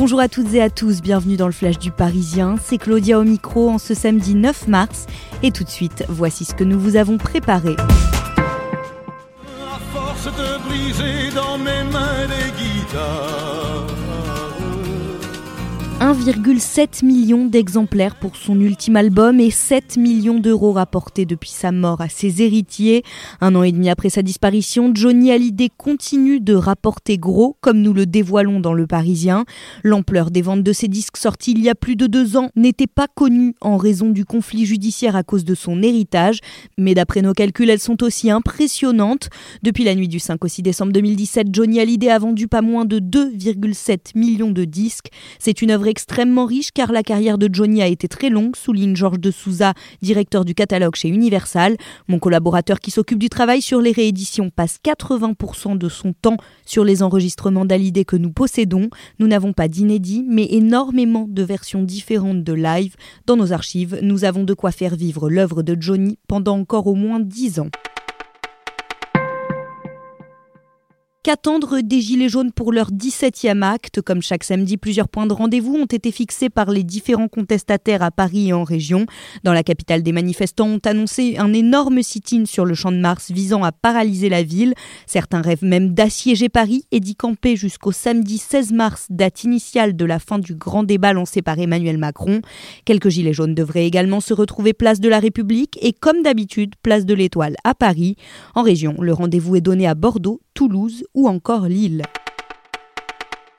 Bonjour à toutes et à tous, bienvenue dans le Flash du Parisien. C'est Claudia au micro en ce samedi 9 mars. Et tout de suite, voici ce que nous vous avons préparé. 1,7 million d'exemplaires pour son ultime album et 7 millions d'euros rapportés depuis sa mort à ses héritiers. Un an et demi après sa disparition, Johnny Hallyday continue de rapporter gros, comme nous le dévoilons dans Le Parisien. L'ampleur des ventes de ses disques sortis il y a plus de deux ans n'était pas connue en raison du conflit judiciaire à cause de son héritage, mais d'après nos calculs, elles sont aussi impressionnantes. Depuis la nuit du 5 au 6 décembre 2017, Johnny Hallyday a vendu pas moins de 2,7 millions de disques. C'est une œuvre extrêmement riche car la carrière de Johnny a été très longue, souligne Georges de Souza, directeur du catalogue chez Universal. Mon collaborateur qui s'occupe du travail sur les rééditions passe 80% de son temps sur les enregistrements d'Alidé que nous possédons. Nous n'avons pas d'inédit, mais énormément de versions différentes de live. Dans nos archives, nous avons de quoi faire vivre l'œuvre de Johnny pendant encore au moins 10 ans. Qu'attendre des Gilets jaunes pour leur 17e acte? Comme chaque samedi, plusieurs points de rendez-vous ont été fixés par les différents contestataires à Paris et en région. Dans la capitale, des manifestants ont annoncé un énorme sit-in sur le champ de Mars visant à paralyser la ville. Certains rêvent même d'assiéger Paris et d'y camper jusqu'au samedi 16 mars, date initiale de la fin du grand débat lancé par Emmanuel Macron. Quelques Gilets jaunes devraient également se retrouver place de la République et comme d'habitude, place de l'Étoile à Paris. En région, le rendez-vous est donné à Bordeaux, Toulouse ou encore Lille.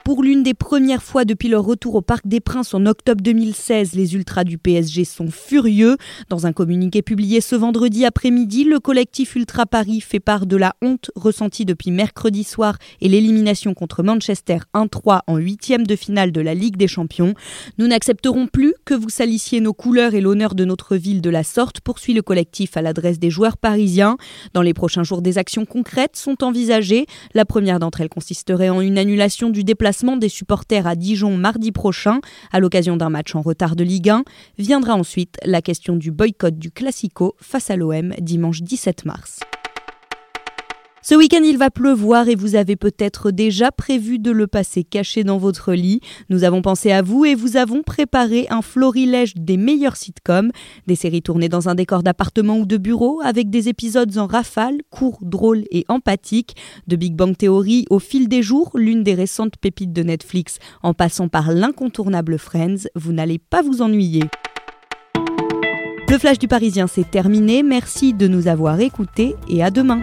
Pour l'une des premières fois depuis leur retour au Parc des Princes en octobre 2016, les Ultras du PSG sont furieux. Dans un communiqué publié ce vendredi après-midi, le collectif Ultra Paris fait part de la honte ressentie depuis mercredi soir et l'élimination contre Manchester 1-3 en huitième de finale de la Ligue des Champions. Nous n'accepterons plus que vous salissiez nos couleurs et l'honneur de notre ville de la sorte, poursuit le collectif à l'adresse des joueurs parisiens. Dans les prochains jours, des actions concrètes sont envisagées. La première d'entre elles consisterait en une annulation du déplacement des supporters à Dijon mardi prochain à l'occasion d'un match en retard de Ligue 1. Viendra ensuite la question du boycott du Classico face à l'OM dimanche 17 mars. Ce week-end, il va pleuvoir et vous avez peut-être déjà prévu de le passer caché dans votre lit. Nous avons pensé à vous et vous avons préparé un florilège des meilleurs sitcoms, des séries tournées dans un décor d'appartement ou de bureau avec des épisodes en rafale, courts, drôles et empathiques, de Big Bang Theory au fil des jours, l'une des récentes pépites de Netflix, en passant par l'incontournable Friends, vous n'allez pas vous ennuyer. Le flash du Parisien, c'est terminé. Merci de nous avoir écoutés et à demain.